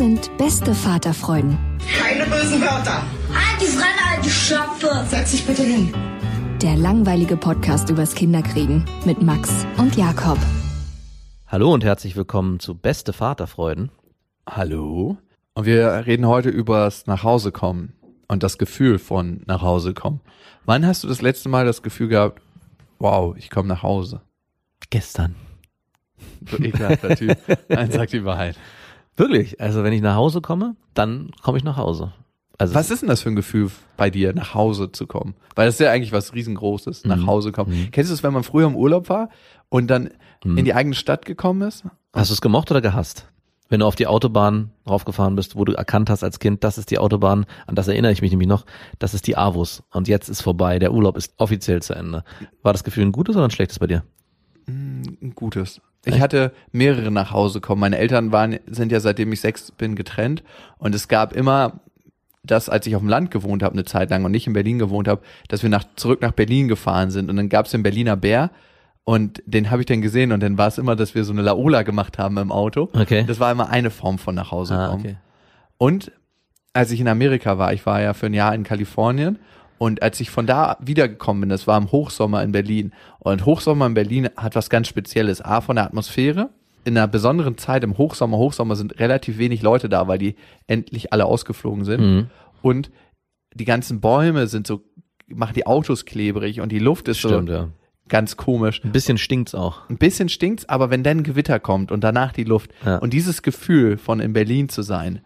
Sind beste Vaterfreuden. Keine bösen Wörter. Die Fremde, alte Schöpfe. Setz dich bitte hin. Der langweilige Podcast übers Kinderkriegen mit Max und Jakob. Hallo und herzlich willkommen zu Beste Vaterfreuden. Hallo. Und wir reden heute übers Nachhausekommen und das Gefühl von Nachhausekommen. Wann hast du das letzte Mal das Gefühl gehabt, wow, ich komme nach Hause? Gestern. So ekelhafter Typ. Nein, sag die Wahrheit. Wirklich. Also wenn ich nach Hause komme, dann komme ich nach Hause. Also was ist denn das für ein Gefühl bei dir, nach Hause zu kommen? Weil das ist ja eigentlich was riesengroßes, nach mhm. Hause kommen. Mhm. Kennst du es, wenn man früher im Urlaub war und dann mhm. in die eigene Stadt gekommen ist? Hast du es gemocht oder gehasst? wenn du auf die Autobahn raufgefahren bist, wo du erkannt hast als Kind, das ist die Autobahn, an das erinnere ich mich nämlich noch, das ist die Avus und jetzt ist vorbei, der Urlaub ist offiziell zu Ende. War das Gefühl ein gutes oder ein schlechtes bei dir? Mm, ein gutes. Ich hatte mehrere nach Hause kommen. Meine Eltern waren, sind ja seitdem ich sechs bin getrennt und es gab immer das, als ich auf dem Land gewohnt habe eine Zeit lang und nicht in Berlin gewohnt habe, dass wir nach, zurück nach Berlin gefahren sind und dann gab es den Berliner Bär und den habe ich dann gesehen und dann war es immer, dass wir so eine Laola gemacht haben im Auto. Okay. Das war immer eine Form von nach Hause ah, kommen. Ah, okay. Und als ich in Amerika war, ich war ja für ein Jahr in Kalifornien und als ich von da wiedergekommen bin, das war im Hochsommer in Berlin. Und Hochsommer in Berlin hat was ganz Spezielles. A, von der Atmosphäre. In einer besonderen Zeit im Hochsommer, Hochsommer sind relativ wenig Leute da, weil die endlich alle ausgeflogen sind. Mhm. Und die ganzen Bäume sind so, machen die Autos klebrig und die Luft ist Stimmt, so ja ganz komisch. Ein bisschen stinkt's auch. Ein bisschen stinkt's, aber wenn dann Gewitter kommt und danach die Luft ja. und dieses Gefühl von in Berlin zu sein,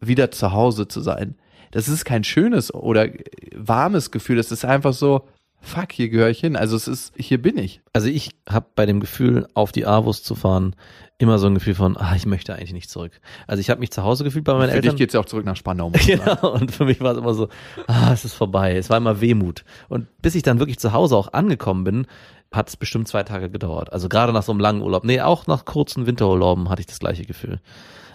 wieder zu Hause zu sein, das ist kein schönes oder warmes Gefühl, das ist einfach so, fuck, hier gehöre ich hin. Also es ist, hier bin ich. Also ich habe bei dem Gefühl, auf die Avus zu fahren, immer so ein Gefühl von, ah, ich möchte eigentlich nicht zurück. Also ich habe mich zu Hause gefühlt bei meinen für Eltern. Für dich geht's ja auch zurück nach Spandau. genau, und für mich war es immer so, ah, es ist vorbei. Es war immer Wehmut. Und bis ich dann wirklich zu Hause auch angekommen bin, hat es bestimmt zwei Tage gedauert. Also gerade nach so einem langen Urlaub. Nee, auch nach kurzen Winterurlauben hatte ich das gleiche Gefühl.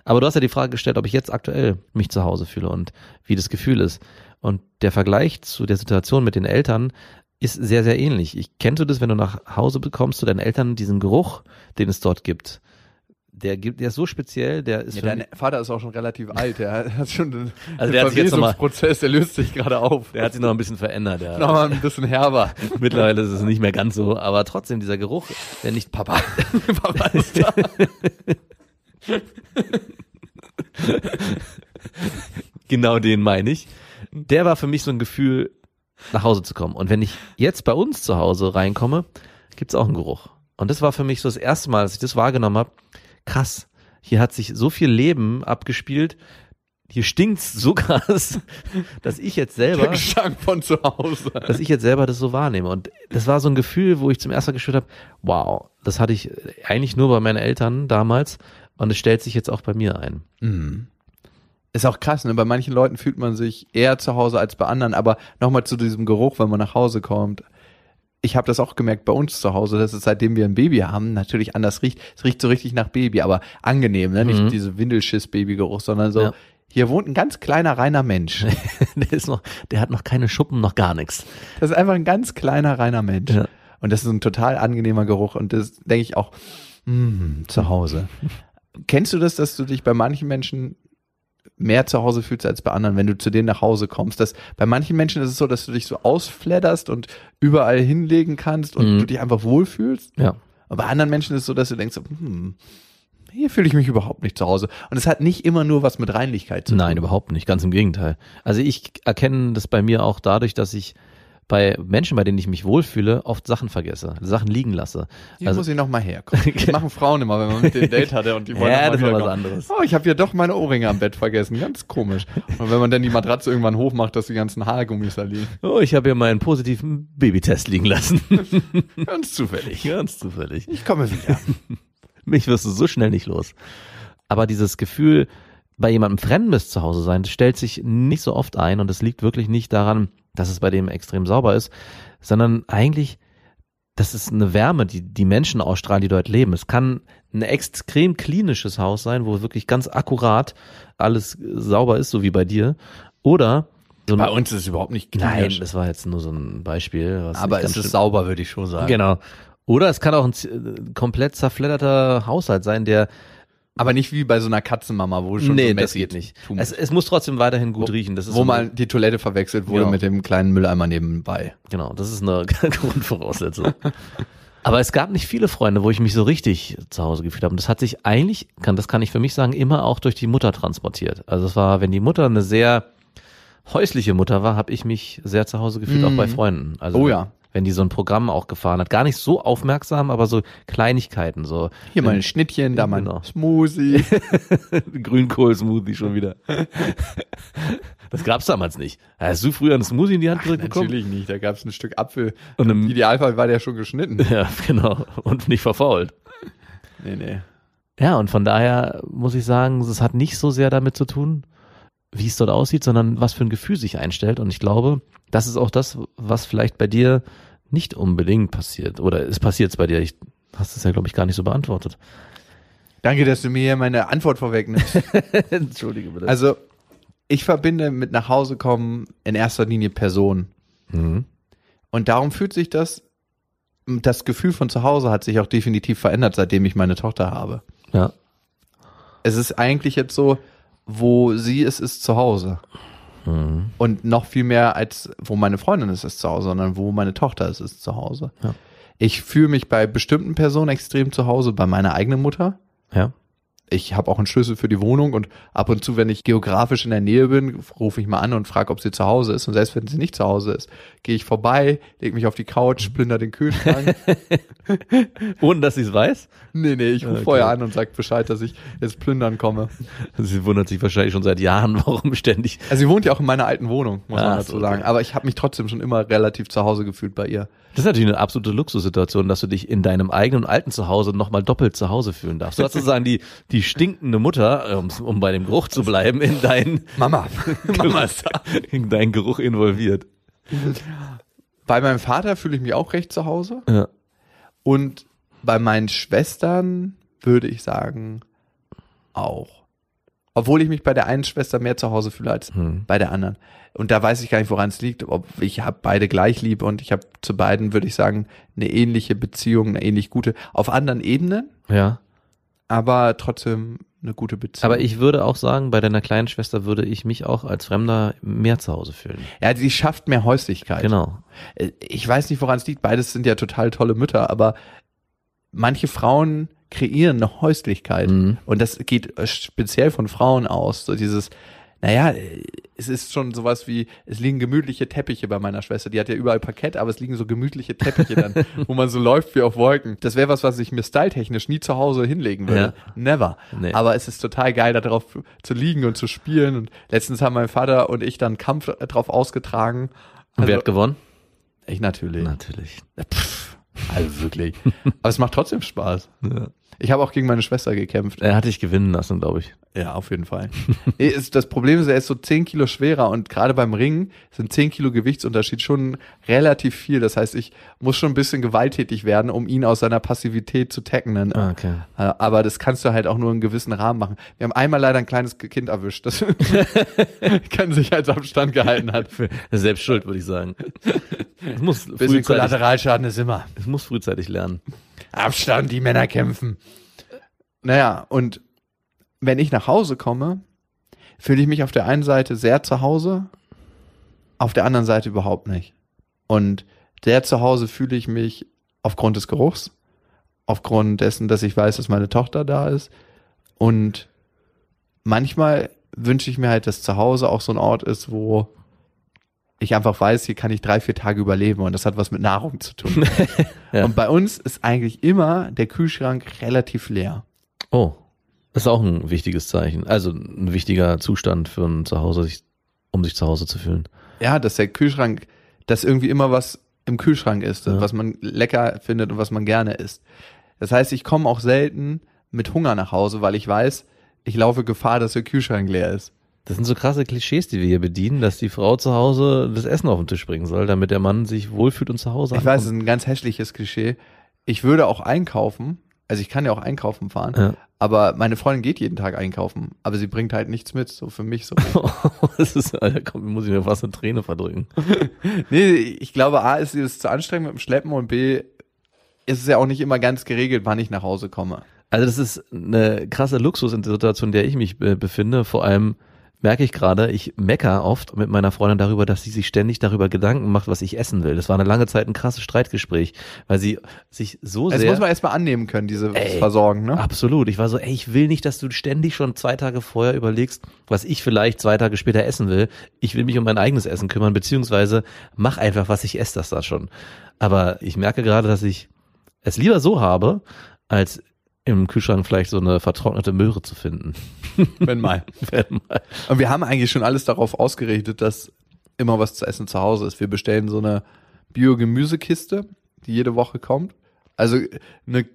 Aber du hast ja die Frage gestellt, ob ich jetzt aktuell mich zu Hause fühle und wie das Gefühl ist. Und der Vergleich zu der Situation mit den Eltern ist sehr, sehr ähnlich. Ich kennst du das, wenn du nach Hause bekommst zu deinen Eltern diesen Geruch, den es dort gibt? Der gibt, der ist so speziell, der ist. Ja, dein Vater ist auch schon relativ alt, der hat schon den, also der Verwesungsprozess, der löst sich gerade auf. Der hat sich noch ein bisschen verändert, ja. Noch ein bisschen herber. Mittlerweile ist es nicht mehr ganz so, aber trotzdem dieser Geruch, wenn nicht Papa. Papa ist da. genau den meine ich. Der war für mich so ein Gefühl, nach Hause zu kommen. Und wenn ich jetzt bei uns zu Hause reinkomme, gibt's auch einen Geruch. Und das war für mich so das erste Mal, dass ich das wahrgenommen habe. Krass, hier hat sich so viel Leben abgespielt. Hier stinkt's so krass, dass ich jetzt selber, Der Gestank von zu Hause, dass ich jetzt selber das so wahrnehme. Und das war so ein Gefühl, wo ich zum ersten Mal gespürt habe, wow, das hatte ich eigentlich nur bei meinen Eltern damals und es stellt sich jetzt auch bei mir ein. Mhm. Ist auch krass, ne? Bei manchen Leuten fühlt man sich eher zu Hause als bei anderen, aber nochmal zu diesem Geruch, wenn man nach Hause kommt. Ich habe das auch gemerkt bei uns zu Hause, dass es seitdem wir ein Baby haben, natürlich anders riecht. Es riecht so richtig nach Baby, aber angenehm, ne? Nicht mhm. diese Windelschiss-Babygeruch, sondern so, ja. hier wohnt ein ganz kleiner, reiner Mensch. der ist noch, der hat noch keine Schuppen, noch gar nichts. Das ist einfach ein ganz kleiner, reiner Mensch. Ja. Und das ist ein total angenehmer Geruch und das denke ich auch, mh, zu Hause. Kennst du das, dass du dich bei manchen Menschen mehr zu Hause fühlst als bei anderen, wenn du zu denen nach Hause kommst. Das, bei manchen Menschen ist es so, dass du dich so ausfledderst und überall hinlegen kannst und Mhm. du dich einfach wohlfühlst. Ja. Aber bei anderen Menschen ist es so, dass du denkst, hm, hier fühle ich mich überhaupt nicht zu Hause. Und es hat nicht immer nur was mit Reinlichkeit zu tun. Nein, überhaupt nicht. Ganz im Gegenteil. Also ich erkenne das bei mir auch dadurch, dass ich bei Menschen, bei denen ich mich wohlfühle, oft Sachen vergesse, Sachen liegen lasse. Hier Also- muss ich noch mal herkommen. Das machen Frauen immer, wenn man mit denen ein Date hatte und die wollen Ja, das ist was anderes. Oh, ich habe hier doch meine Ohrringe am Bett vergessen. Ganz komisch. Und wenn man dann die Matratze irgendwann hochmacht, dass die ganzen Haargummis da liegen. Oh, ich habe hier meinen positiven Babytest liegen lassen. Ganz zufällig. Ganz zufällig. Ich komme wieder. Mich wirst du so schnell nicht los. Aber dieses Gefühl, bei jemandem Fremdes zu Hause sein, das stellt sich nicht so oft ein und es liegt wirklich nicht daran, dass es bei dem extrem sauber ist, sondern eigentlich, das ist eine Wärme, die die Menschen ausstrahlen, die dort leben. Es kann ein extrem klinisches Haus sein, wo wirklich ganz akkurat alles sauber ist, so wie bei dir. Oder so Bei uns ist es überhaupt nicht Nein, klinisch. das war jetzt nur so ein Beispiel. aber es ist sauber, würde ich schon sagen. Genau. Oder es kann auch ein komplett zerfledderter Haushalt sein, der Aber nicht wie bei so einer Katzenmama, wo schon nee, so das geht nicht. Es, muss. es muss trotzdem weiterhin gut Wo- riechen. Das ist wo so mal die Toilette verwechselt wurde Genau. mit dem kleinen Mülleimer nebenbei. genau, das ist eine Grundvoraussetzung. Aber es gab nicht viele Freunde, wo ich mich so richtig zu Hause gefühlt habe. Und das hat sich eigentlich, kann, das kann ich für mich sagen, immer auch durch die Mutter transportiert. Also es war, wenn die Mutter eine sehr häusliche Mutter war, habe ich mich sehr zu Hause gefühlt, auch bei Freunden. Also Oh ja. Wenn die so ein Programm auch gefahren hat, gar nicht so aufmerksam, aber so Kleinigkeiten, so Hier mal ein Schnittchen, da mal ein Genau. Smoothie. Grünkohl-Smoothie schon wieder. Das gab's damals nicht. Hast du früher einen Smoothie in die Hand gedrückt bekommen? Natürlich nicht, da gab es ein Stück Apfel. Und Im im, Idealfall war der schon geschnitten. ja, genau. Und nicht verfault. Nee, nee. Ja, und von daher muss ich sagen, es hat nicht so sehr damit zu tun, wie es dort aussieht, sondern was für ein Gefühl sich einstellt. Und ich glaube, das ist auch das, was vielleicht bei dir nicht unbedingt passiert. Oder es passiert bei dir. Ich hast es ja, glaube ich, gar nicht so beantwortet. Danke, dass du mir hier meine Antwort vorwegnimmst. Entschuldige bitte. Also, ich verbinde mit nach Hause kommen in erster Linie Personen. mhm. Und darum fühlt sich das, das Gefühl von zu Hause hat sich auch definitiv verändert, seitdem ich meine Tochter habe. Ja. Es ist eigentlich jetzt so, wo sie ist, ist zu Hause. Mhm. Und noch viel mehr als wo meine Freundin ist, ist zu Hause, sondern wo meine Tochter ist, ist zu Hause. Ja. Ich fühle mich bei bestimmten Personen extrem zu Hause, bei meiner eigenen Mutter. Ja. Ich habe auch einen Schlüssel für die Wohnung und ab und zu, wenn ich geografisch in der Nähe bin, rufe ich mal an und frage, ob sie zu Hause ist. Und selbst wenn sie nicht zu Hause ist, gehe ich vorbei, lege mich auf die Couch, splinder den Kühlschrank. Ohne dass sie es weiß? nee, nee, ich rufe Okay. vorher an und sag Bescheid, dass ich jetzt plündern komme. Sie wundert sich wahrscheinlich schon seit Jahren, warum ständig. Also sie wohnt ja auch in meiner alten Wohnung, muss Ah, man dazu so, sagen. okay. Aber ich habe mich trotzdem schon immer relativ zu Hause gefühlt bei ihr. Das ist natürlich eine absolute Luxussituation, dass du dich in deinem eigenen alten Zuhause nochmal doppelt zu Hause fühlen darfst. Du hast sozusagen die, die stinkende Mutter, um, um bei dem Geruch zu bleiben, in dein, Mama, Mama ist da. in deinen Geruch involviert. Bei meinem Vater fühle ich mich auch recht zu Hause. Ja. Und bei meinen Schwestern würde ich sagen, auch. Obwohl ich mich bei der einen Schwester mehr zu Hause fühle als Hm. bei der anderen. Und da weiß ich gar nicht, woran es liegt. Ob ich habe beide gleich lieb und ich habe zu beiden, würde ich sagen, eine ähnliche Beziehung, eine ähnlich gute, auf anderen Ebenen, Ja. aber trotzdem eine gute Beziehung. Aber ich würde auch sagen, bei deiner kleinen Schwester würde ich mich auch als Fremder mehr zu Hause fühlen. ja, sie schafft mehr Häuslichkeit. Genau. Äh, Ich weiß nicht, woran es liegt. Beides sind ja total tolle Mütter, aber manche Frauen kreieren eine Häuslichkeit. Mhm. Und das geht äh, speziell von Frauen aus. So dieses, naja, äh, es ist schon sowas wie, es liegen gemütliche Teppiche bei meiner Schwester. Die hat ja überall Parkett, aber es liegen so gemütliche Teppiche dann, wo man so läuft wie auf Wolken. Das wäre was, was ich mir styletechnisch nie zu Hause hinlegen würde. Never. Nee. Aber es ist total geil, da drauf zu liegen und zu spielen. Und letztens haben mein Vater und ich dann Kampf drauf ausgetragen. Und wer hat gewonnen? ich natürlich. Natürlich. Pff, also wirklich. Aber es macht trotzdem Spaß. Ja. Ich habe auch gegen meine Schwester gekämpft. Er hat dich gewinnen lassen, glaube ich. Ja, auf jeden Fall. Das Problem ist, er ist so 10 Kilo schwerer und gerade beim Ringen sind 10 Kilo Gewichtsunterschied schon relativ viel. Das heißt, ich muss schon ein bisschen gewalttätig werden, um ihn aus seiner Passivität zu tacken. Ah, okay. Äh, Aber das kannst du halt auch nur in gewissen Rahmen machen. Wir haben einmal leider ein kleines Kind erwischt, das keinen Sicherheitsabstand gehalten hat. Selbst schuld, würde ich sagen. Es muss, Bisschen Kollateralschaden ist immer. es muss frühzeitig lernen. Abstand, die Männer kämpfen. Naja, und wenn ich nach Hause komme, fühle ich mich auf der einen Seite sehr zu Hause, auf der anderen Seite überhaupt nicht. Und sehr zu Hause fühle ich mich aufgrund des Geruchs, aufgrund dessen, dass ich weiß, dass meine Tochter da ist. Und manchmal wünsche ich mir halt, dass zu Hause auch so ein Ort ist, wo ich einfach weiß, hier kann ich drei, vier Tage überleben und das hat was mit Nahrung zu tun. Ja. Und bei uns ist eigentlich immer der Kühlschrank relativ leer. Oh, das ist auch ein wichtiges Zeichen. Also ein wichtiger Zustand für ein Zuhause, um sich zu Hause zu fühlen. Ja, dass der Kühlschrank, dass irgendwie immer was im Kühlschrank ist, Ja. was man lecker findet und was man gerne isst. Das heißt, ich komme auch selten mit Hunger nach Hause, weil ich weiß, ich laufe Gefahr, dass der Kühlschrank leer ist. Das sind so krasse Klischees, die wir hier bedienen, dass die Frau zu Hause das Essen auf den Tisch bringen soll, damit der Mann sich wohlfühlt und zu Hause Ich weiß, es ist ein ganz hässliches Klischee. Ich würde auch einkaufen, also ich kann ja auch einkaufen fahren, Ja. aber meine Freundin geht jeden Tag einkaufen, aber sie bringt halt nichts mit, so für mich so. das ist, Alter, komm, muss ich mir fast eine Träne verdrücken. nee, ich glaube, A ist es zu anstrengend mit dem Schleppen und B ist es ja auch nicht immer ganz geregelt, wann ich nach Hause komme. Also das ist eine krasse Luxussituation, in der ich mich befinde. Vor allem merke ich gerade, ich mecker oft mit meiner Freundin darüber, dass sie sich ständig darüber Gedanken macht, was ich essen will. Das war eine lange Zeit ein krasses Streitgespräch, weil sie sich so Das sehr... muss man erstmal annehmen können, diese Ey, Versorgen, ne? Absolut. Ich war so, ey, ich will nicht, dass du ständig schon zwei Tage vorher überlegst, was ich vielleicht zwei Tage später essen will. Ich will mich um mein eigenes Essen kümmern, beziehungsweise mach einfach, was ich esse, das da schon. Aber ich merke gerade, dass ich es lieber so habe, als im Kühlschrank vielleicht so eine vertrocknete Möhre zu finden. Wenn mal. Wenn mal. Und wir haben eigentlich schon alles darauf ausgerichtet, dass immer was zu essen zu Hause ist. Wir bestellen so eine Bio-Gemüsekiste, die jede Woche kommt. Also eine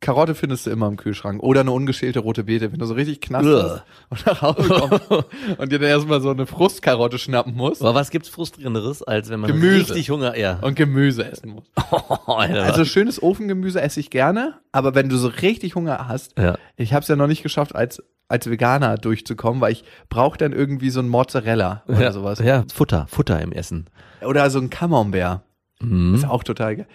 Karotte findest du immer im Kühlschrank oder eine ungeschälte rote Beete, wenn du so richtig bist und nach Hause kommst und dir dann erstmal so eine Frustkarotte schnappen musst Aber was gibt's frustrierenderes, als wenn man Gemüse. richtig Hunger, ja. und Gemüse essen. Alter. Also schönes Ofengemüse esse ich gerne, aber wenn du so richtig Hunger hast, ja. ich habe es ja noch nicht geschafft, als als Veganer durchzukommen, weil ich brauche dann irgendwie so ein Mozzarella oder ja, sowas. Ja, Futter, Futter im Essen. Oder so ein Camembert. Mhm. Ist auch total geil.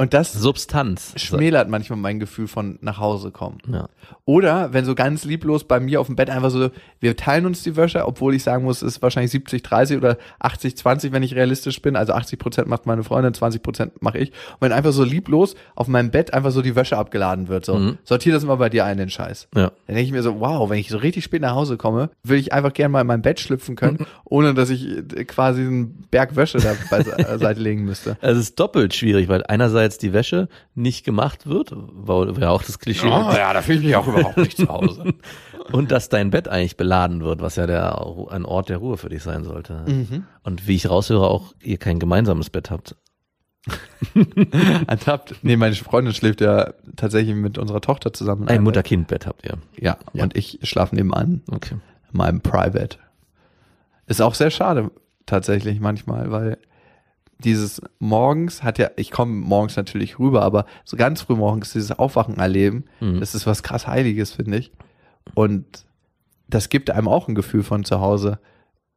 Und das Substanz. schmälert manchmal mein Gefühl von nach Hause kommen. Ja. Oder wenn so ganz lieblos bei mir auf dem Bett einfach so, wir teilen uns die Wäsche, obwohl ich sagen muss, es ist wahrscheinlich 70, 30 oder 80, 20, wenn ich realistisch bin. Also 80 Prozent macht meine Freundin, 20 Prozent mache ich. Und wenn einfach so lieblos auf meinem Bett einfach so die Wäsche abgeladen wird, so, Mhm. sortier das mal bei dir ein, den Scheiß. Ja. Dann denke ich mir so, wow, wenn ich so richtig spät nach Hause komme, will ich einfach gerne mal in mein Bett schlüpfen können, ohne dass ich äh, quasi einen Berg Wäsche da beiseite legen müsste. Es ist doppelt schwierig, weil einerseits die Wäsche nicht gemacht wird, war ja auch das Klischee, Oh, ja, da fühle ich mich auch überhaupt nicht zu Hause. und dass dein Bett eigentlich beladen wird, was ja der, ein Ort der Ruhe für dich sein sollte. Mhm. Und wie ich raushöre, auch ihr kein gemeinsames Bett habt. Ertappt. Nee, meine Freundin schläft ja tatsächlich mit unserer Tochter zusammen. in Ein Mutter-Kind-Bett habt ihr. Ja, Ja. und ich schlafe nebenan Okay. in meinem Private. Ist auch sehr schade tatsächlich manchmal, weil dieses morgens hat ja, ich komme morgens natürlich rüber, aber so ganz früh morgens dieses Aufwachen erleben, Mhm. das ist was krass Heiliges, finde ich. Und das gibt einem auch ein Gefühl von zu Hause.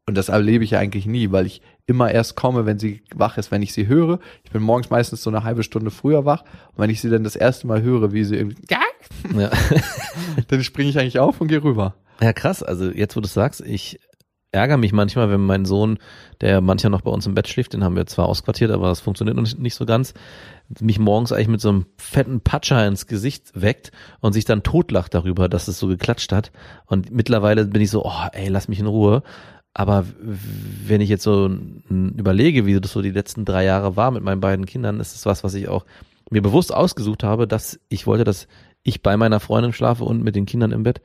Und das erlebe ich ja eigentlich nie, weil ich immer erst komme, wenn sie wach ist, wenn ich sie höre. Ich bin morgens meistens so eine halbe Stunde früher wach. Und wenn ich sie dann das erste Mal höre, wie sie irgendwie, Ja. dann springe ich eigentlich auf und gehe rüber. ja, krass. Also jetzt, wo du es sagst, ich ärgere mich manchmal, wenn mein Sohn, der manchmal noch bei uns im Bett schläft, den haben wir zwar ausquartiert, aber das funktioniert noch nicht, so ganz, mich morgens eigentlich mit so einem fetten Patscher ins Gesicht weckt und sich dann totlacht darüber, dass es so geklatscht hat. Und mittlerweile bin ich so, oh, ey, lass mich in Ruhe. Aber wenn ich jetzt so überlege, wie das so die letzten drei Jahre war mit meinen beiden Kindern, ist es was, was ich auch mir bewusst ausgesucht habe, dass ich wollte, dass ich bei meiner Freundin schlafe und mit den Kindern im Bett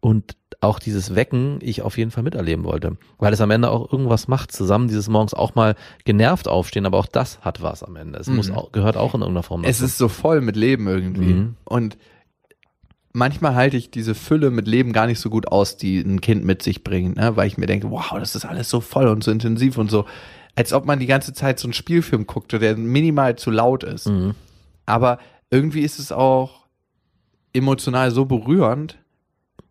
und auch dieses Wecken ich auf jeden Fall miterleben wollte, weil es am Ende auch irgendwas macht, zusammen dieses morgens auch mal genervt aufstehen, aber auch das hat was am Ende. Es muss auch, gehört auch in irgendeiner Form Es dazu. ist so voll mit Leben irgendwie. Mhm. Und manchmal halte ich diese Fülle mit Leben gar nicht so gut aus, die ein Kind mit sich bringt, ne? weil ich mir denke, wow, das ist alles so voll und so intensiv und so, als ob man die ganze Zeit so einen Spielfilm guckte, der minimal zu laut ist. Mhm. Aber irgendwie ist es auch emotional so berührend,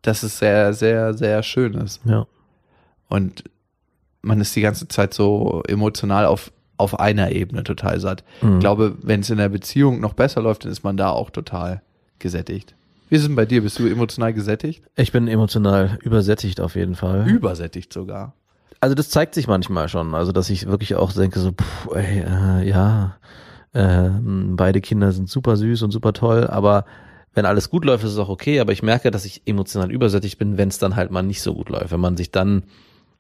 dass es sehr, sehr, sehr schön ist. Ja. Und man ist die ganze Zeit so emotional auf, auf einer Ebene total satt. Mhm. Ich glaube, wenn es in der Beziehung noch besser läuft, dann ist man da auch total gesättigt. Wie ist es denn bei dir? Bist du emotional gesättigt? Ich bin emotional übersättigt auf jeden Fall. Übersättigt sogar. Also das zeigt sich manchmal schon. Also dass ich wirklich auch denke so, pff, ey, äh, ja, ähm, beide Kinder sind super süß und super toll, aber wenn alles gut läuft, ist es auch okay. Aber ich merke, dass ich emotional übersättigt bin, wenn es dann halt mal nicht so gut läuft. Wenn man sich dann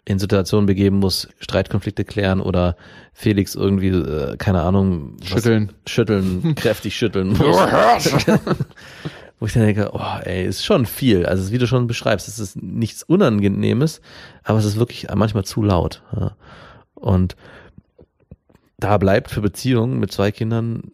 in Situationen begeben muss, Streitkonflikte klären oder Felix irgendwie, äh, keine Ahnung, was- Schütteln. schütteln, kräftig schütteln muss. Wo ich dann denke, oh, ey, ist schon viel. Also wie du schon beschreibst, es ist nichts Unangenehmes, aber es ist wirklich manchmal zu laut. Ja. Und da bleibt für Beziehungen mit zwei Kindern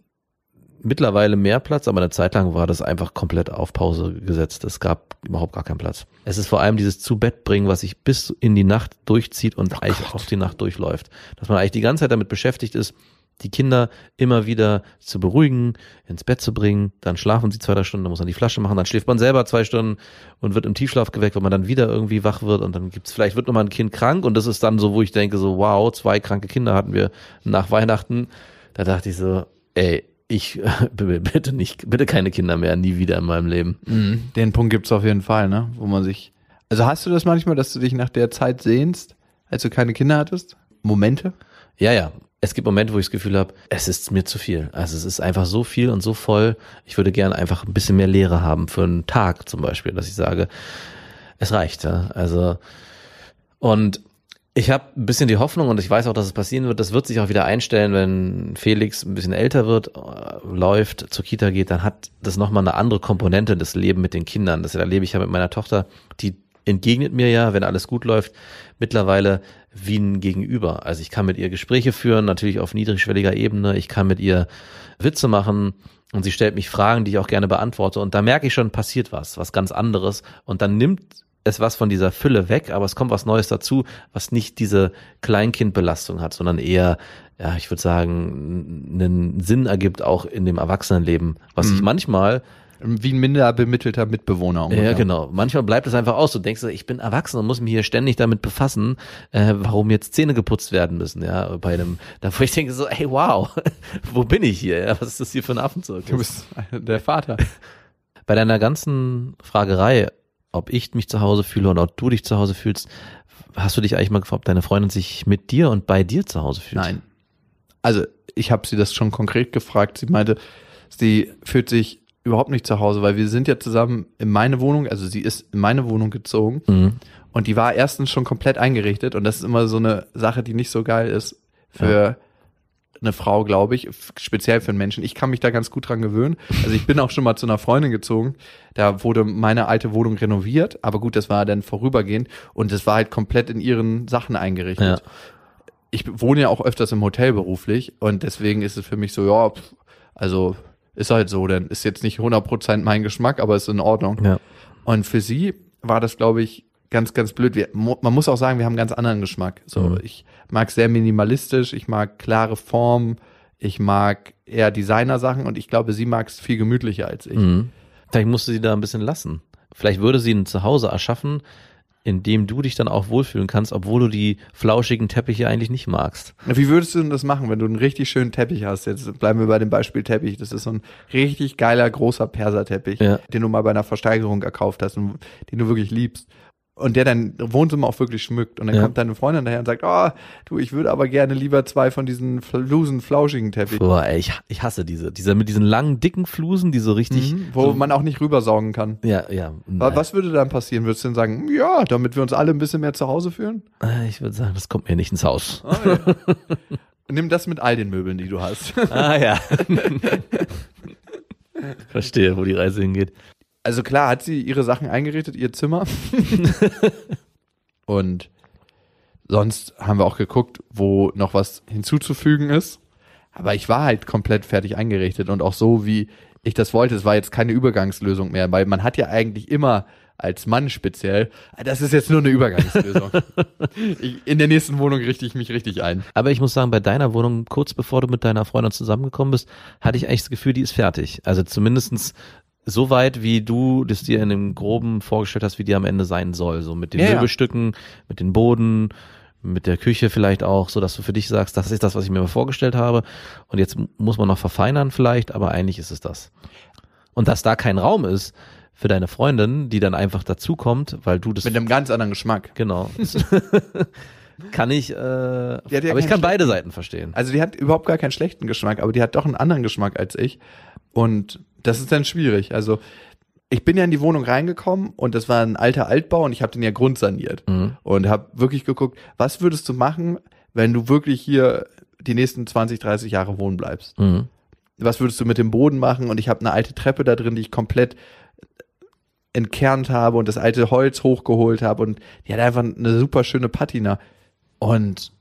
mittlerweile mehr Platz, aber eine Zeit lang war das einfach komplett auf Pause gesetzt. Es gab überhaupt gar keinen Platz. Es ist vor allem dieses zu Bett bringen, was sich bis in die Nacht durchzieht und eigentlich auf die Nacht durchläuft. Dass man eigentlich die ganze Zeit damit beschäftigt ist, die Kinder immer wieder zu beruhigen, ins Bett zu bringen, dann schlafen sie zwei, drei Stunden, dann muss man die Flasche machen, dann schläft man selber zwei Stunden und wird im Tiefschlaf geweckt, wenn man dann wieder irgendwie wach wird und dann gibt's vielleicht wird nochmal ein Kind krank und das ist dann so, wo ich denke so, wow, zwei kranke Kinder hatten wir nach Weihnachten. Da dachte ich so, ey, ich bitte nicht, bitte keine Kinder mehr, nie wieder in meinem Leben. Mhm. Den Punkt gibt's auf jeden Fall, ne? Wo man sich. Also hast du das manchmal, dass du dich nach der Zeit sehnst, als du keine Kinder hattest? Momente? Ja, ja. Es gibt Momente, wo ich das Gefühl habe, es ist mir zu viel. Also es ist einfach so viel und so voll. Ich würde gerne einfach ein bisschen mehr Leere haben für einen Tag zum Beispiel, dass ich sage, es reicht. Ja? Also und ich habe ein bisschen die Hoffnung und ich weiß auch, dass es passieren wird. Das wird sich auch wieder einstellen, wenn Felix ein bisschen älter wird, äh, läuft, zur Kita geht, dann hat das nochmal eine andere Komponente, das Leben mit den Kindern. Das erlebe ich ja mit meiner Tochter, die entgegnet mir ja, wenn alles gut läuft, mittlerweile wie ein Gegenüber. Also ich kann mit ihr Gespräche führen, natürlich auf niedrigschwelliger Ebene. Ich kann mit ihr Witze machen und sie stellt mich Fragen, die ich auch gerne beantworte. Und da merke ich schon, passiert was, was ganz anderes. Und dann nimmt es was von dieser Fülle weg, aber es kommt was Neues dazu, was nicht diese Kleinkindbelastung hat, sondern eher, ja, ich würde sagen, einen Sinn ergibt auch in dem Erwachsenenleben, was sich manchmal Wie ein minder bemittelter Mitbewohner. ungefähr. ja, genau. Manchmal bleibt es einfach aus. Du denkst, ich bin erwachsen und muss mich hier ständig damit befassen, äh, warum jetzt Zähne geputzt werden müssen, ja, bei einem, da wo ich denke so, ey, wow, wo bin ich hier? Ja, was ist das hier für ein Affenzirkus? Du bist der Vater. Bei deiner ganzen Fragerei, ob ich mich zu Hause fühle oder ob du dich zu Hause fühlst, hast du dich eigentlich mal gefragt, ob deine Freundin sich mit dir und bei dir zu Hause fühlt? Nein. Also ich habe sie das schon konkret gefragt. Sie meinte, sie fühlt sich überhaupt nicht zu Hause, weil wir sind ja zusammen in meine Wohnung, also sie ist in meine Wohnung gezogen Mhm. und die war erstens schon komplett eingerichtet und das ist immer so eine Sache, die nicht so geil ist für eine Frau, glaube ich, speziell für einen Menschen. Ich kann mich da ganz gut dran gewöhnen. Also ich bin auch schon mal zu einer Freundin gezogen, da wurde meine alte Wohnung renoviert, aber gut, das war dann vorübergehend und es war halt komplett in ihren Sachen eingerichtet Ja. ich wohne ja auch öfters im Hotel beruflich und deswegen ist es für mich so, ja, also ist halt so, denn ist jetzt nicht 100% mein Geschmack, aber ist in Ordnung. Ja. Und für sie war das, glaube ich, ganz, ganz blöd. Wir, man muss auch sagen, wir haben einen ganz anderen Geschmack. So, Mhm. ich mag sehr minimalistisch, ich mag klare Formen, ich mag eher Designer-Sachen und ich glaube, sie mag es viel gemütlicher als ich. Mhm. Vielleicht musst du sie da ein bisschen lassen. Vielleicht würde sie ein Zuhause erschaffen, in dem du dich dann auch wohlfühlen kannst, obwohl du die flauschigen Teppiche eigentlich nicht magst. Wie würdest du denn das machen, wenn du einen richtig schönen Teppich hast? Jetzt bleiben wir bei dem Beispiel Teppich. Das ist so ein richtig geiler, großer Perserteppich, Ja. den du mal bei einer Versteigerung gekauft hast und den du wirklich liebst. Und der dein Wohnzimmer auch wirklich schmückt. Und dann Ja. kommt deine Freundin daher und sagt, oh, du, ich würde aber gerne lieber zwei von diesen losen, flauschigen Teppichen. Boah, ey, ich, ich hasse diese. Dieser mit diesen langen, dicken Flusen, die so richtig. Mhm, wo so, man auch nicht rübersaugen kann. Ja, ja. Wa- Was würde dann passieren? Würdest du denn sagen, ja, damit wir uns alle ein bisschen mehr zu Hause fühlen? Äh, Ich würde sagen, das kommt mir nicht ins Haus. Ah, ja. Nimm das mit all den Möbeln, die du hast. Ah ja. Verstehe, wo die Reise hingeht. Also klar hat sie ihre Sachen eingerichtet, ihr Zimmer. Und sonst haben wir auch geguckt, wo noch was hinzuzufügen ist. Aber ich war halt komplett fertig eingerichtet und auch so, wie ich das wollte. Es war jetzt keine Übergangslösung mehr, weil man hat ja eigentlich immer als Mann speziell, das ist jetzt nur eine Übergangslösung. ich, in der nächsten Wohnung richte ich mich richtig ein. Aber ich muss sagen, bei deiner Wohnung, kurz bevor du mit deiner Freundin zusammengekommen bist, hatte ich eigentlich das Gefühl, die ist fertig. Also zumindestens so weit, wie du das dir in dem Groben vorgestellt hast, wie die am Ende sein soll. So mit den Ja, ja. Möbelstücken, mit dem Boden, mit der Küche vielleicht auch, so dass du für dich sagst, das ist das, was ich mir mal vorgestellt habe. Und jetzt muss man noch verfeinern vielleicht, aber eigentlich ist es das. Und dass da kein Raum ist für deine Freundin, die dann einfach dazukommt, weil du das Mit einem ganz anderen Geschmack. genau kann ich, äh, ja aber ich kann beide Seiten verstehen. Also die hat überhaupt gar keinen schlechten Geschmack, aber die hat doch einen anderen Geschmack als ich. Und das ist dann schwierig. Also ich bin ja in die Wohnung reingekommen und das war ein alter Altbau und ich habe den ja grundsaniert Mhm. und habe wirklich geguckt, was würdest du machen, wenn du wirklich hier die nächsten 20, 30 Jahre wohnen bleibst? Mhm. Was würdest du mit dem Boden machen? Und ich habe eine alte Treppe da drin, die ich komplett entkernt habe und das alte Holz hochgeholt habe und die hat einfach eine super schöne Patina. Und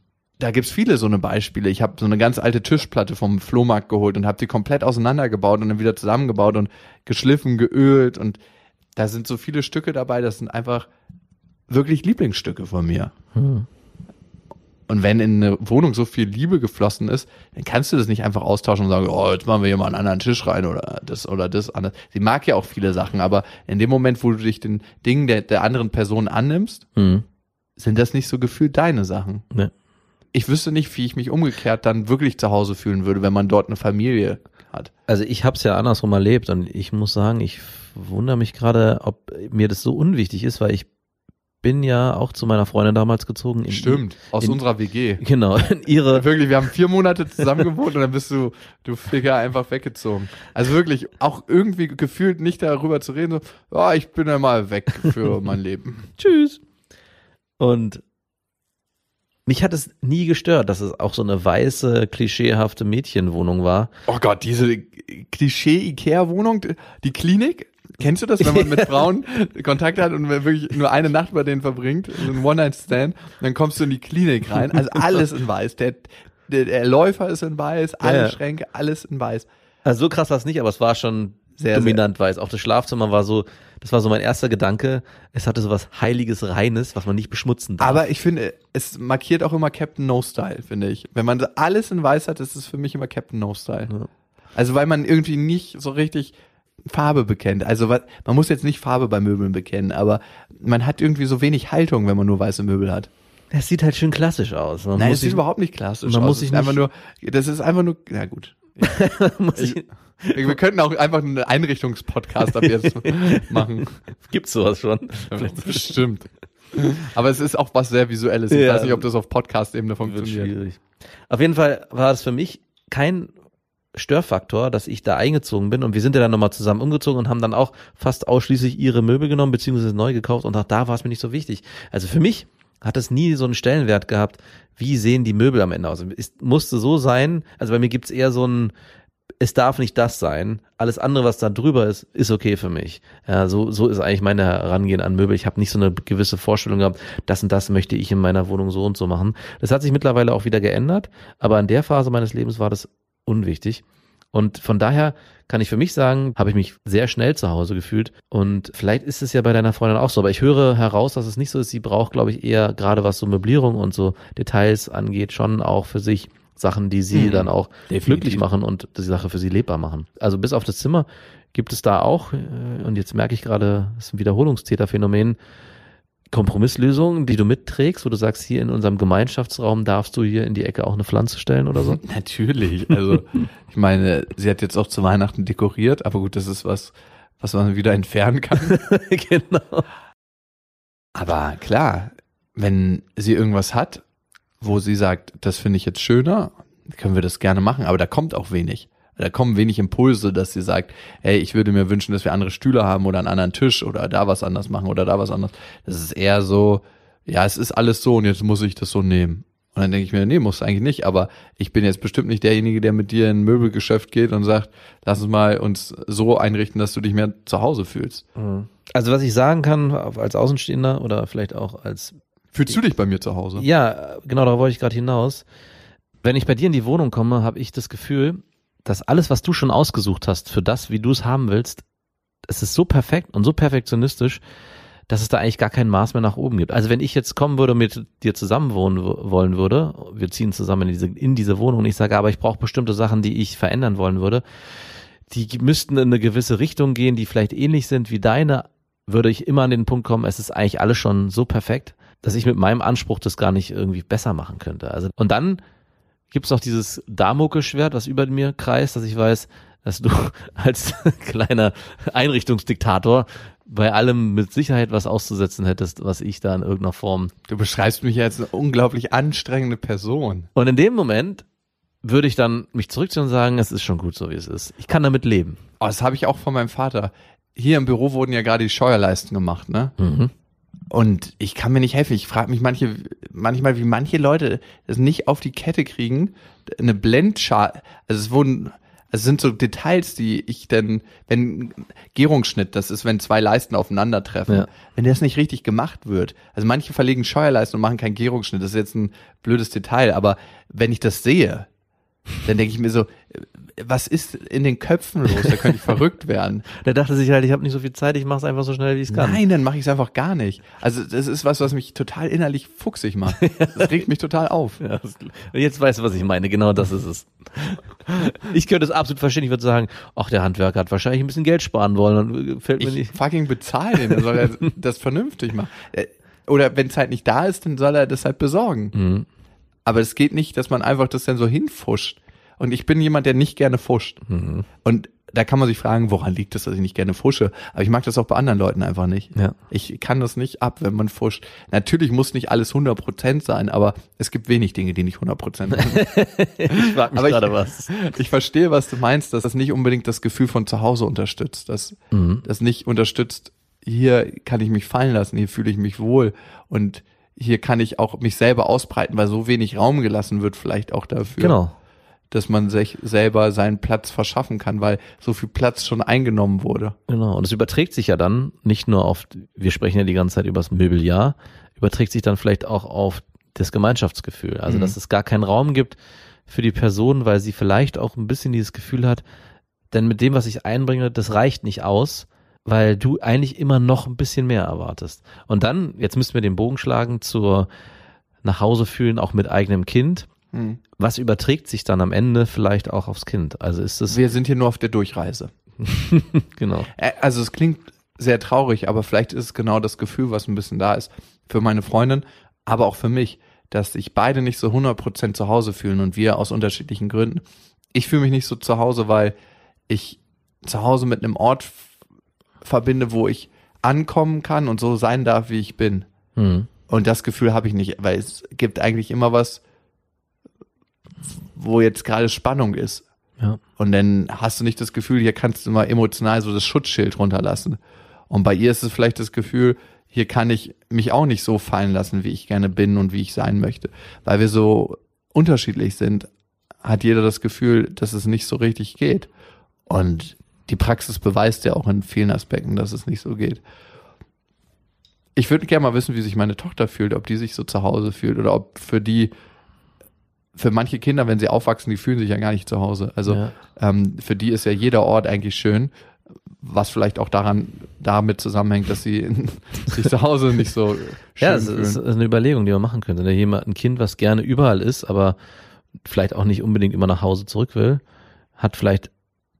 da gibt's viele so eine Beispiele. Ich habe so eine ganz alte Tischplatte vom Flohmarkt geholt und habe die komplett auseinandergebaut und dann wieder zusammengebaut und geschliffen, geölt und da sind so viele Stücke dabei, das sind einfach wirklich Lieblingsstücke von mir. Hm. Und wenn in eine Wohnung so viel Liebe geflossen ist, dann kannst du das nicht einfach austauschen und sagen, oh, jetzt machen wir hier mal einen anderen Tisch rein oder das oder das anders. Sie mag ja auch viele Sachen, aber in dem Moment, wo du dich den Dingen der, der anderen Person annimmst, Mhm. sind das nicht so gefühlt deine Sachen. Ne. Ich wüsste nicht, wie ich mich umgekehrt dann wirklich zu Hause fühlen würde, wenn man dort eine Familie hat. Also ich habe es ja andersrum erlebt und ich muss sagen, ich wundere mich gerade, ob mir das so unwichtig ist, weil ich bin ja auch zu meiner Freundin damals gezogen. In, aus in- unserer WG. Genau, in ihre Wirklich, wir haben vier Monate zusammen gewohnt und dann bist du, du Ficker, einfach weggezogen. Also wirklich, auch irgendwie gefühlt nicht darüber zu reden, so, ja, ich bin ja mal weg für mein Leben. Tschüss. Und mich hat es nie gestört, dass es auch so eine weiße, klischeehafte Mädchenwohnung war. Oh Gott, diese Klischee-Ikea-Wohnung, die Klinik, kennst du das, wenn man mit Frauen Kontakt hat und wirklich nur eine Nacht bei denen verbringt, so ein One-Night-Stand, dann kommst du in die Klinik rein, also alles in weiß, der, der, der Läufer ist in weiß, alle Ja. Schränke, alles in weiß. Also so krass war es nicht, aber es war schon Sehr, dominant weiß. Auch das Schlafzimmer war so, das war so mein erster Gedanke. Es hatte so was Heiliges, Reines, was man nicht beschmutzen darf. Aber ich finde, es markiert auch immer Captain No-Style, finde ich. Wenn man alles in weiß hat, ist es für mich immer Captain No-Style. Ja. Also weil man irgendwie nicht so richtig Farbe bekennt. Also was, man muss jetzt nicht Farbe bei Möbeln bekennen, aber man hat irgendwie so wenig Haltung, wenn man nur weiße Möbel hat. es sieht halt schön klassisch aus. Man Nein, muss es sieht überhaupt nicht klassisch man aus. muss Es sich ist einfach nur, das ist einfach nur, na gut. Ich, sich- wir könnten auch einfach einen Einrichtungspodcast ab jetzt machen. Gibt's sowas schon? Bestimmt. Aber es ist auch was sehr Visuelles. Ich Ja. weiß nicht, ob das auf Podcast-Ebene funktioniert. schwierig. Auf jeden Fall war es für mich kein Störfaktor, dass ich da eingezogen bin und wir sind ja dann nochmal zusammen umgezogen und haben dann auch fast ausschließlich ihre Möbel genommen beziehungsweise neu gekauft und auch da war es mir nicht so wichtig. Also für mich hat es nie so einen Stellenwert gehabt, wie sehen die Möbel am Ende aus. Es musste so sein, also bei mir gibt's eher so ein, es darf nicht das sein. Alles andere, was da drüber ist, ist okay für mich. Ja, so, so ist eigentlich meine Herangehen an Möbel. Ich habe nicht so eine gewisse Vorstellung gehabt, das und das möchte ich in meiner Wohnung so und so machen. Das hat sich mittlerweile auch wieder geändert, aber in der Phase meines Lebens war das unwichtig. Und von daher kann ich für mich sagen, habe ich mich sehr schnell zu Hause gefühlt. Und vielleicht ist es ja bei deiner Freundin auch so, aber ich höre heraus, dass es nicht so ist. Sie braucht, glaube ich, eher gerade was so Möblierung und so Details angeht, schon auch für sich Sachen, die sie Mhm. dann auch Definitiv. glücklich machen und die Sache für sie lebbar machen. Also bis auf das Zimmer gibt es da auch, äh, und jetzt merke ich gerade, das ist ein Wiederholungstäterphänomen, Kompromisslösungen, die du mitträgst, wo du sagst, hier in unserem Gemeinschaftsraum darfst du hier in die Ecke auch eine Pflanze stellen oder so? Natürlich. Also, ich meine, sie hat jetzt auch zu Weihnachten dekoriert, aber gut, das ist was, was man wieder entfernen kann. genau. Aber klar, wenn sie irgendwas hat, wo sie sagt, das finde ich jetzt schöner, können wir das gerne machen, aber da kommt auch wenig. Da kommen wenig Impulse, dass sie sagt, ey, ich würde mir wünschen, dass wir andere Stühle haben oder einen anderen Tisch oder da was anders machen oder da was anders. Das ist eher so, ja, es ist alles so und jetzt muss ich das so nehmen. Und dann denke ich mir, nee, muss eigentlich nicht, aber ich bin jetzt bestimmt nicht derjenige, der mit dir in ein Möbelgeschäft geht und sagt, lass uns mal uns so einrichten, dass du dich mehr zu Hause fühlst. Also was ich sagen kann, als Außenstehender oder vielleicht auch als Fühlst du dich bei mir zu Hause? Ja, genau, darauf wollte ich gerade hinaus. Wenn ich bei dir in die Wohnung komme, habe ich das Gefühl, dass alles, was du schon ausgesucht hast für das, wie du es haben willst, es ist so perfekt und so perfektionistisch, dass es da eigentlich gar kein Maß mehr nach oben gibt. Also wenn ich jetzt kommen würde und mit dir zusammen wohnen wo- wollen würde, wir ziehen zusammen in diese, in diese Wohnung und ich sage, aber ich brauche bestimmte Sachen, die ich verändern wollen würde, die müssten in eine gewisse Richtung gehen, die vielleicht ähnlich sind wie deine, würde ich immer an den Punkt kommen, es ist eigentlich alles schon so perfekt, dass ich mit meinem Anspruch das gar nicht irgendwie besser machen könnte. Also und dann gibt es noch dieses Damokelschwert, was über mir kreist, dass ich weiß, dass du als kleiner Einrichtungsdiktator bei allem mit Sicherheit was auszusetzen hättest, was ich da in irgendeiner Form. Du beschreibst mich ja als eine unglaublich anstrengende Person. Und in dem Moment würde ich dann mich zurückziehen und sagen, es ist schon gut so, wie es ist. Ich kann damit leben. Oh, das habe ich auch von meinem Vater. Hier im Büro wurden ja gerade die Steuerleisten gemacht, ne? Mhm. Und ich kann mir nicht helfen. Ich frage mich manche, manchmal, wie manche Leute das nicht auf die Kette kriegen. Eine Blendschale, also es wurden, es sind so Details, die ich dann, wenn Gärungsschnitt, das ist, wenn zwei Leisten aufeinandertreffen, Ja. wenn das nicht richtig gemacht wird. Also manche verlegen Scheuerleisten und machen keinen Gärungsschnitt. Das ist jetzt ein blödes Detail, aber wenn ich das sehe, dann denke ich mir so, was ist in den Köpfen los? Da könnte ich verrückt werden. Der dachte sich halt, ich habe nicht so viel Zeit, ich mache es einfach so schnell, wie ich es kann. Nein, dann mache ich es einfach gar nicht. Also das ist was, was mich total innerlich fuchsig macht. Das regt mich total auf. Ja, Jetzt weißt du, was ich meine. Genau das ist es. Ich könnte es absolut verstehen. Ich würde sagen, ach, der Handwerker hat wahrscheinlich ein bisschen Geld sparen wollen. Dann fällt mir Ich nicht. fucking bezahle den, dann soll er das vernünftig machen. Äh, Oder wenn es halt nicht da ist, dann soll er das halt besorgen. Mhm. Aber es geht nicht, dass man einfach das dann so hinfuscht. Und ich bin jemand, der nicht gerne fuscht. Mhm. Und da kann man sich fragen, woran liegt es, dass ich nicht gerne fusche? Aber ich mag das auch bei anderen Leuten einfach nicht. Ja. Ich kann das nicht ab, wenn man fuscht. Natürlich muss nicht alles 100% sein, aber es gibt wenig Dinge, die nicht 100% sind. Ich frage mich Aber ich- gerade was. Ich verstehe, was du meinst, dass das nicht unbedingt das Gefühl von zu Hause unterstützt, dass Mhm. das nicht unterstützt, hier kann ich mich fallen lassen, hier fühle ich mich wohl und hier kann ich auch mich selber ausbreiten, weil so wenig Raum gelassen wird vielleicht auch dafür, Genau. dass man sich selber seinen Platz verschaffen kann, weil so viel Platz schon eingenommen wurde. Genau. Und es überträgt sich ja dann nicht nur auf, wir sprechen ja die ganze Zeit über das Möbeljahr, überträgt sich dann vielleicht auch auf das Gemeinschaftsgefühl. Also, Mhm. dass es gar keinen Raum gibt für die Person, weil sie vielleicht auch ein bisschen dieses Gefühl hat, denn mit dem, was ich einbringe, das reicht nicht aus, weil du eigentlich immer noch ein bisschen mehr erwartest. Und dann, jetzt müssen wir den Bogen schlagen zur nach Hause fühlen, auch mit eigenem Kind. Mhm. Was überträgt sich dann am Ende vielleicht auch aufs Kind? Also ist es, Wir sind hier nur auf der Durchreise. genau. Also es klingt sehr traurig, aber vielleicht ist es genau das Gefühl, was ein bisschen da ist für meine Freundin, aber auch für mich, dass sich beide nicht so 100% zu Hause fühlen und wir aus unterschiedlichen Gründen. Ich fühle mich nicht so zu Hause, weil ich zu Hause mit einem Ort verbinde, wo ich ankommen kann und so sein darf, wie ich bin. Hm. Und das Gefühl habe ich nicht, weil es gibt eigentlich immer was, wo jetzt gerade Spannung ist. Ja. Und dann hast du nicht das Gefühl, hier kannst du mal emotional so das Schutzschild runterlassen. Und bei ihr ist es vielleicht das Gefühl, hier kann ich mich auch nicht so fallen lassen, wie ich gerne bin und wie ich sein möchte. Weil wir so unterschiedlich sind, hat jeder das Gefühl, dass es nicht so richtig geht. Und die Praxis beweist ja auch in vielen Aspekten, dass es nicht so geht. Ich würde gerne mal wissen, wie sich meine Tochter fühlt, ob die sich so zu Hause fühlt oder ob für die, für manche Kinder, wenn sie aufwachsen, die fühlen sich ja gar nicht zu Hause. Also Ja. ähm, für die ist ja jeder Ort eigentlich schön, was vielleicht auch daran damit zusammenhängt, dass sie sich zu Hause nicht so schön Ja, es fühlen. ist, eine Überlegung, die man machen könnte. Wenn jemand, ein Kind, was gerne überall ist, aber vielleicht auch nicht unbedingt immer nach Hause zurück will, hat vielleicht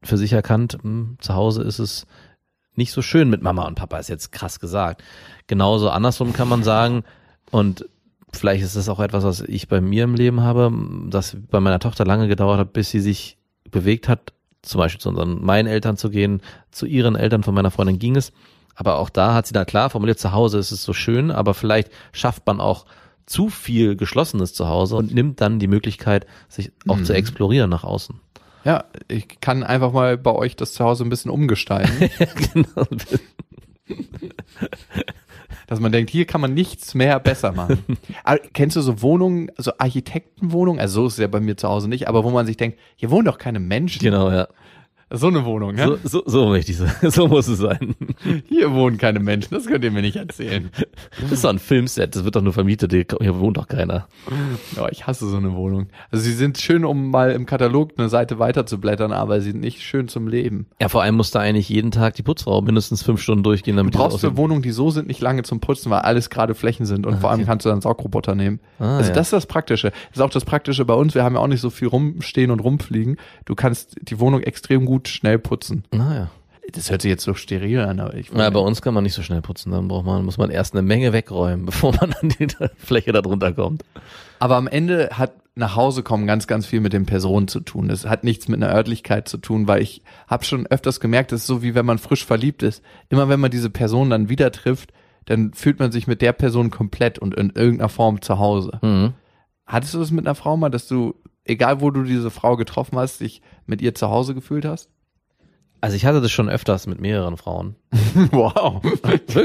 für sich erkannt, hm, zu Hause ist es nicht so schön mit Mama und Papa, ist jetzt krass gesagt. Genauso andersrum kann man sagen, und vielleicht ist das auch etwas, was ich bei mir im Leben habe, dass bei meiner Tochter lange gedauert hat, bis sie sich bewegt hat, zum Beispiel zu unseren, meinen Eltern zu gehen, zu ihren Eltern von meiner Freundin ging es. Aber auch da hat sie dann klar formuliert, zu Hause ist es so schön, aber vielleicht schafft man auch zu viel Geschlossenes zu Hause und nimmt dann die Möglichkeit, sich auch zu explorieren nach außen. Ja, ich kann einfach mal bei euch das Zuhause ein bisschen umgestalten, genau. dass man denkt, hier kann man nichts mehr besser machen. aber kennst du so Wohnungen, so Architektenwohnungen? Also so ist es ja bei mir zu Hause nicht, aber wo man sich denkt, hier wohnen doch keine Menschen. Genau, ja. So eine Wohnung, ja? So, so, so möchte ich so, so muss es sein. Hier wohnen keine Menschen, das könnt ihr mir nicht erzählen. Das ist doch ein Filmset, das wird doch nur vermietet, hier wohnt doch keiner. Ja, ich hasse so eine Wohnung. Also sie sind schön, um mal im Katalog eine Seite weiter zu blättern, aber sie sind nicht schön zum Leben. Ja, vor allem muss da eigentlich jeden Tag die Putzfrau mindestens fünf Stunden durchgehen, Du damit die brauchst so für Wohnungen, die so sind, nicht lange zum Putzen, weil alles gerade Flächen sind und vor allem kannst du dann Saugroboter nehmen. Ah, also ja. das ist das Praktische. Das ist auch das Praktische bei uns. Wir haben ja auch nicht so viel rumstehen und rumfliegen. Du kannst die Wohnung extrem gut schnell putzen. Naja. das hört sich jetzt so steril an, aber ich Ja, bei uns kann man nicht so schnell putzen. Dann braucht man, muss man erst eine Menge wegräumen, bevor man an die Fläche darunter kommt. Aber am Ende hat nach Hause kommen ganz, ganz viel mit den Personen zu tun. Das hat nichts mit einer Örtlichkeit zu tun, weil ich habe schon öfters gemerkt, das ist so wie wenn man frisch verliebt ist. Immer wenn man diese Person dann wieder trifft, dann fühlt man sich mit der Person komplett und in irgendeiner Form zu Hause. Mhm. Hattest du das mit einer Frau mal, dass du, egal wo du diese Frau getroffen hast, dich mit ihr zu Hause gefühlt hast? Also ich hatte das schon öfters mit mehreren Frauen. wow.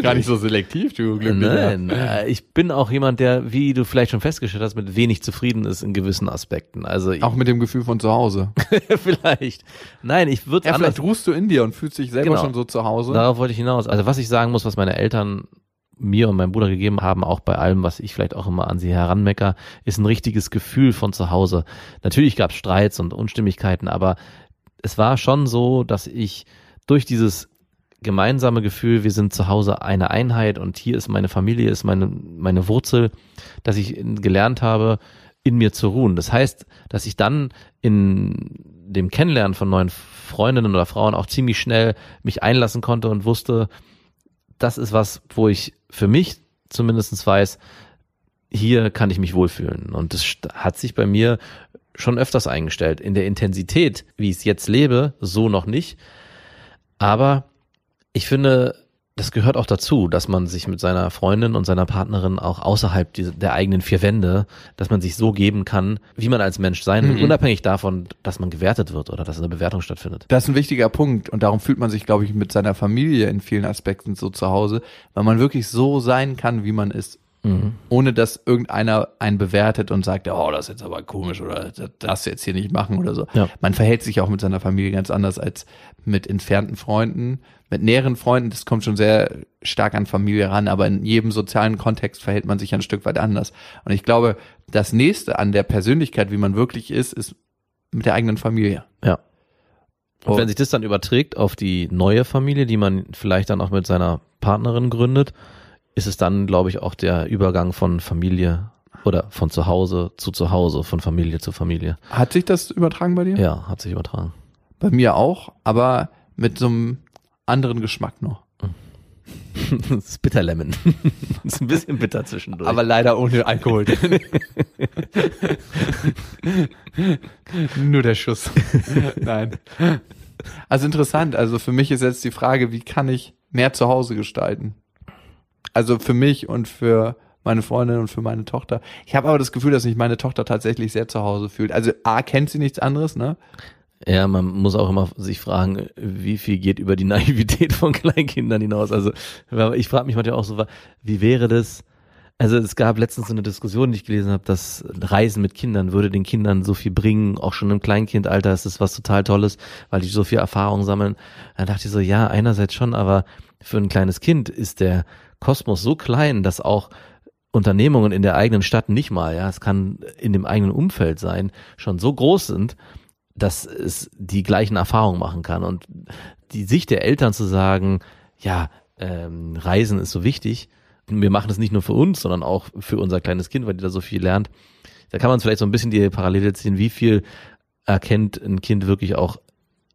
Gar nicht so selektiv, du glücklicher. Nein, äh, ich bin auch jemand, der, wie du vielleicht schon festgestellt hast, mit wenig zufrieden ist in gewissen Aspekten. Also Auch mit dem Gefühl von zu Hause. vielleicht. Nein, ich würde Ja, anders. vielleicht ruhst du in dir und fühlst dich selber Genau. schon so zu Hause. Darauf wollte ich hinaus. Also was ich sagen muss, was meine Eltern mir und meinem Bruder gegeben haben, auch bei allem, was ich vielleicht auch immer an sie heranmecker, ist ein richtiges Gefühl von zu Hause. Natürlich gab es Streits und Unstimmigkeiten, aber es war schon so, dass ich durch dieses gemeinsame Gefühl, wir sind zu Hause eine Einheit und hier ist meine Familie, ist meine, meine Wurzel, dass ich gelernt habe, in mir zu ruhen. Das heißt, dass ich dann in dem Kennenlernen von neuen Freundinnen oder Frauen auch ziemlich schnell mich einlassen konnte und wusste, das ist was, wo ich für mich zumindest weiß, hier kann ich mich wohlfühlen. Und das hat sich bei mir schon öfters eingestellt. In der Intensität, wie ich es jetzt lebe, so noch nicht. Aber ich finde, das gehört auch dazu, dass man sich mit seiner Freundin und seiner Partnerin auch außerhalb der eigenen vier Wände, dass man sich so geben kann, wie man als Mensch sein will, Mhm. unabhängig davon, dass man gewertet wird oder dass eine Bewertung stattfindet. Das ist ein wichtiger Punkt und darum fühlt man sich, glaube ich, mit seiner Familie in vielen Aspekten so zu Hause, weil man wirklich so sein kann, wie man ist. Mhm. Ohne dass irgendeiner einen bewertet und sagt, oh, das ist jetzt aber komisch oder das darfst du jetzt hier nicht machen oder so. Ja. Man verhält sich auch mit seiner Familie ganz anders als mit entfernten Freunden. Mit näheren Freunden, das kommt schon sehr stark an Familie ran, aber in jedem sozialen Kontext verhält man sich ein Stück weit anders. Und ich glaube, das nächste an der Persönlichkeit, wie man wirklich ist, ist mit der eigenen Familie. Ja. Und Oh. wenn sich das dann überträgt auf die neue Familie, die man vielleicht dann auch mit seiner Partnerin gründet, ist es dann, glaube ich, auch der Übergang von Familie oder von zu Hause zu zu Hause, von Familie zu Familie. Hat sich das übertragen bei dir? Ja, hat sich übertragen. Bei mir auch, aber mit so einem anderen Geschmack noch. das ist Bitterlemon. das ist ein bisschen bitter zwischendurch. Aber leider ohne Alkohol. Nur der Schuss. Nein. Also interessant. Also für mich ist jetzt die Frage, wie kann ich mehr zu Hause gestalten? Also für mich und für meine Freundin und für meine Tochter. Ich habe aber das Gefühl, dass sich meine Tochter tatsächlich sehr zu Hause fühlt. Also A, kennt sie nichts anderes, ne? Ja, man muss auch immer sich fragen, wie viel geht über die Naivität von Kleinkindern hinaus. Also ich frage mich manchmal auch so, wie wäre das? Also es gab letztens so eine Diskussion, die ich gelesen habe, dass Reisen mit Kindern würde den Kindern so viel bringen, auch schon im Kleinkindalter ist das was total Tolles, weil die so viel Erfahrung sammeln. Dann dachte ich so, ja, einerseits schon, aber für ein kleines Kind ist der Kosmos so klein, dass auch Unternehmungen in der eigenen Stadt nicht mal, ja, es kann in dem eigenen Umfeld sein, schon so groß sind, dass es die gleichen Erfahrungen machen kann. Und die Sicht der Eltern zu sagen, ja, ähm, Reisen ist so wichtig, wir machen das nicht nur für uns, sondern auch für unser kleines Kind, weil die da so viel lernt. Da kann man vielleicht so ein bisschen die Parallele ziehen, wie viel erkennt ein Kind wirklich auch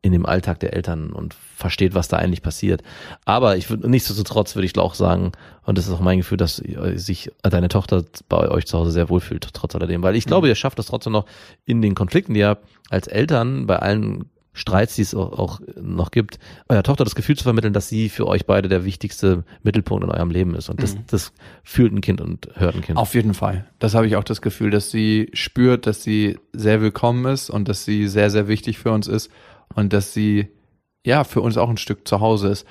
in dem Alltag der Eltern und versteht, was da eigentlich passiert. Aber ich würde nichtsdestotrotz würde ich auch sagen, und das ist auch mein Gefühl, dass sich deine Tochter bei euch zu Hause sehr wohlfühlt, trotz alledem. Weil ich glaube, ihr schafft es trotzdem noch in den Konflikten, die ihr als Eltern bei allen Streits, die es auch, noch gibt, eurer Tochter das Gefühl zu vermitteln, dass sie für euch beide der wichtigste Mittelpunkt in eurem Leben ist. Und das, das fühlt ein Kind und hört ein Kind. Auf jeden Fall. Das habe ich auch das Gefühl, dass sie spürt, dass sie sehr willkommen ist und dass sie sehr, sehr wichtig für uns ist und dass sie ja für uns auch ein Stück zu Hause ist.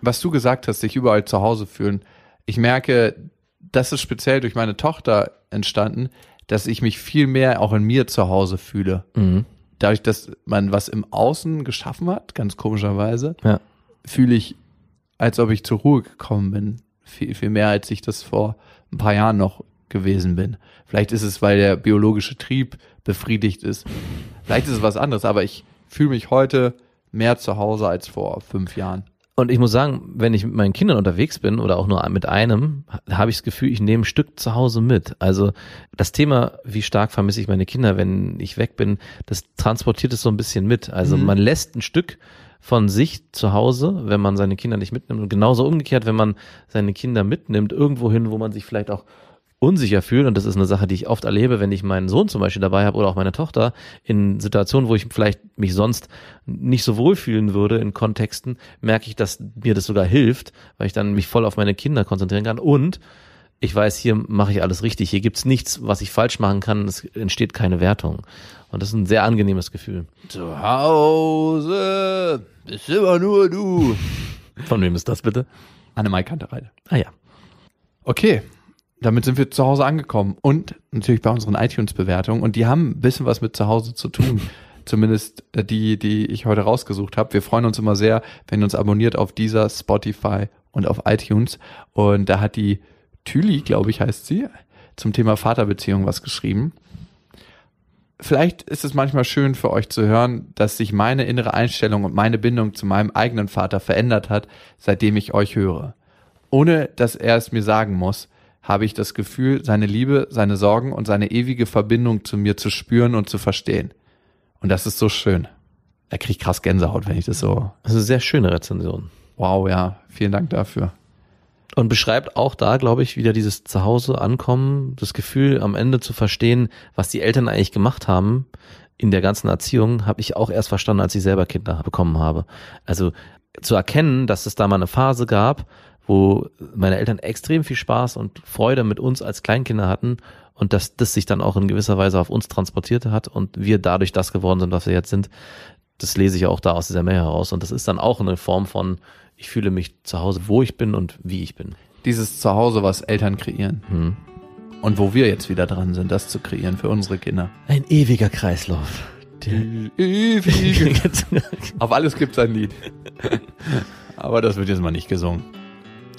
Was du gesagt hast, sich überall zu Hause fühlen. Ich merke, das ist speziell durch meine Tochter entstanden, dass ich mich viel mehr auch in mir zu Hause fühle. Mhm. Dadurch, dass man was im Außen geschaffen hat, ganz komischerweise, Ja. fühle ich, als ob ich zur Ruhe gekommen bin. Viel, viel mehr, als ich das vor ein paar Jahren noch gewesen bin. Vielleicht ist es, weil der biologische Trieb befriedigt ist. Vielleicht ist es was anderes, aber ich fühle mich heute mehr zu Hause als vor fünf Jahren. Und ich muss sagen, wenn ich mit meinen Kindern unterwegs bin oder auch nur mit einem, habe ich das Gefühl, ich nehme ein Stück zu Hause mit. Also das Thema, wie stark vermisse ich meine Kinder, wenn ich weg bin, das transportiert es so ein bisschen mit. Also man lässt ein Stück von sich zu Hause, wenn man seine Kinder nicht mitnimmt. Und genauso umgekehrt, wenn man seine Kinder mitnimmt, irgendwo hin, wo man sich vielleicht auch unsicher fühlt, und das ist eine Sache, die ich oft erlebe, wenn ich meinen Sohn zum Beispiel dabei habe oder auch meine Tochter, in Situationen, wo ich vielleicht mich sonst nicht so wohlfühlen würde in Kontexten, merke ich, dass mir das sogar hilft, weil ich dann mich voll auf meine Kinder konzentrieren kann und ich weiß, hier mache ich alles richtig, hier gibt's nichts, was ich falsch machen kann, es entsteht keine Wertung. Und das ist ein sehr angenehmes Gefühl. Zu Hause bist immer nur du. Von wem ist das bitte? Annemai Kanterei. Ah ja. Okay, damit sind wir zu Hause angekommen und natürlich bei unseren iTunes-Bewertungen und die haben ein bisschen was mit zu Hause zu tun. Zumindest äh, die, die ich heute rausgesucht habe. Wir freuen uns immer sehr, wenn ihr uns abonniert auf dieser Spotify und auf iTunes. Und da hat die Tüli, glaube ich, heißt sie, zum Thema Vaterbeziehung was geschrieben. Vielleicht ist es manchmal schön für euch zu hören, dass sich meine innere Einstellung und meine Bindung zu meinem eigenen Vater verändert hat, seitdem ich euch höre. Ohne dass er es mir sagen muss, habe ich das Gefühl, seine Liebe, seine Sorgen und seine ewige Verbindung zu mir zu spüren und zu verstehen. Und das ist so schön. Er kriegt krass Gänsehaut, wenn ich das so. Das ist eine sehr schöne Rezension. Wow, ja. Vielen Dank dafür. Und beschreibt auch da, glaube ich, wieder dieses Zuhause ankommen, das Gefühl, am Ende zu verstehen, was die Eltern eigentlich gemacht haben in der ganzen Erziehung, habe ich auch erst verstanden, als ich selber Kinder bekommen habe. Also zu erkennen, dass es da mal eine Phase gab, wo meine Eltern extrem viel Spaß und Freude mit uns als Kleinkinder hatten und dass das sich dann auch in gewisser Weise auf uns transportiert hat und wir dadurch das geworden sind, was wir jetzt sind. Das lese ich auch da aus dieser Mail heraus und das ist dann auch eine Form von ich fühle mich zu Hause, wo ich bin und wie ich bin. Dieses Zuhause, was Eltern kreieren. Hm. Und wo wir jetzt wieder dran sind, das zu kreieren für unsere Kinder. Ein ewiger Kreislauf. Ewig. Auf alles gibt's ein Lied. Aber das wird jetzt mal nicht gesungen.